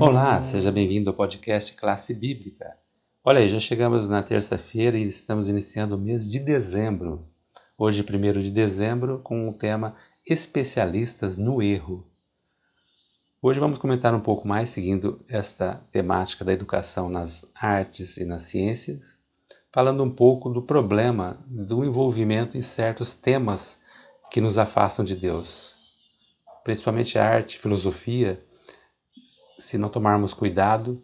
Olá, seja bem-vindo ao podcast Classe Bíblica. Olha aí, já chegamos na terça-feira e estamos iniciando o mês de dezembro. Hoje, 1 de dezembro, com o tema Especialistas no Erro. Hoje vamos comentar um pouco mais, seguindo esta temática da educação nas artes e nas ciências, falando um pouco do problema do envolvimento em certos temas que nos afastam de Deus, principalmente a arte, filosofia se não tomarmos cuidado,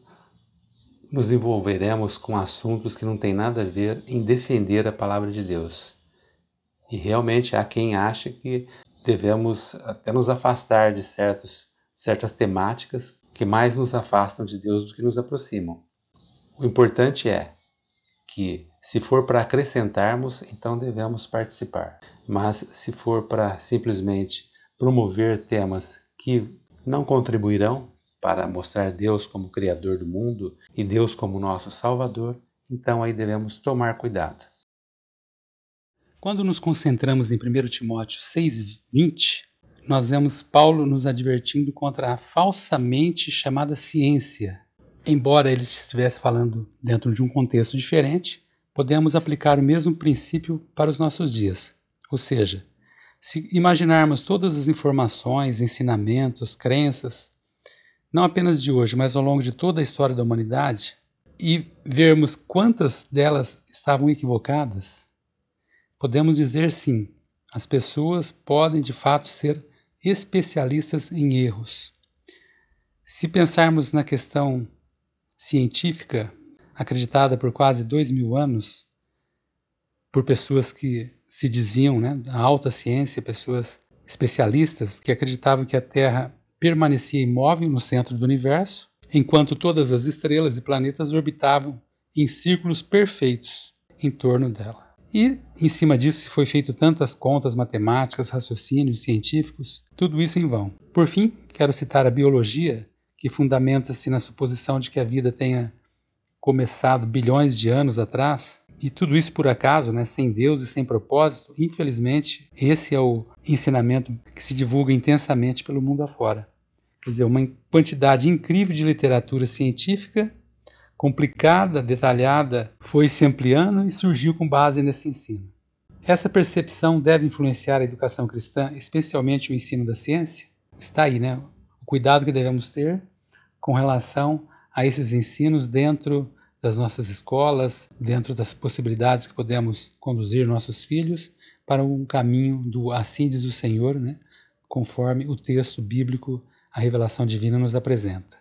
nos envolveremos com assuntos que não têm nada a ver em defender a palavra de Deus. E realmente há quem acha que devemos até nos afastar de certos, certas temáticas que mais nos afastam de Deus do que nos aproximam. O importante é que, se for para acrescentarmos, então devemos participar. Mas se for para simplesmente promover temas que não contribuirão, para mostrar Deus como Criador do mundo e Deus como nosso Salvador, então aí devemos tomar cuidado. Quando nos concentramos em 1 Timóteo 6,20, nós vemos Paulo nos advertindo contra a falsamente chamada ciência. Embora ele estivesse falando dentro de um contexto diferente, podemos aplicar o mesmo princípio para os nossos dias. Ou seja, se imaginarmos todas as informações, ensinamentos, crenças não apenas de hoje, mas ao longo de toda a história da humanidade, e vermos quantas delas estavam equivocadas, podemos dizer sim, as pessoas podem de fato ser especialistas em erros. Se pensarmos na questão científica, acreditada por quase dois mil anos, por pessoas que se diziam né, da alta ciência, pessoas especialistas que acreditavam que a Terra permanecia imóvel no centro do universo, enquanto todas as estrelas e planetas orbitavam em círculos perfeitos em torno dela. E em cima disso foi feito tantas contas matemáticas, raciocínios científicos, tudo isso em vão. Por fim, quero citar a biologia, que fundamenta-se na suposição de que a vida tenha começado bilhões de anos atrás, e tudo isso por acaso, né, sem Deus e sem propósito. Infelizmente, esse é o ensinamento que se divulga intensamente pelo mundo afora. Quer dizer, uma quantidade incrível de literatura científica, complicada, detalhada, foi se ampliando e surgiu com base nesse ensino. Essa percepção deve influenciar a educação cristã, especialmente o ensino da ciência? Está aí, né? O cuidado que devemos ter com relação a esses ensinos dentro das nossas escolas, dentro das possibilidades que podemos conduzir nossos filhos para um caminho do assim diz o Senhor, né? conforme o texto bíblico, a revelação divina nos apresenta.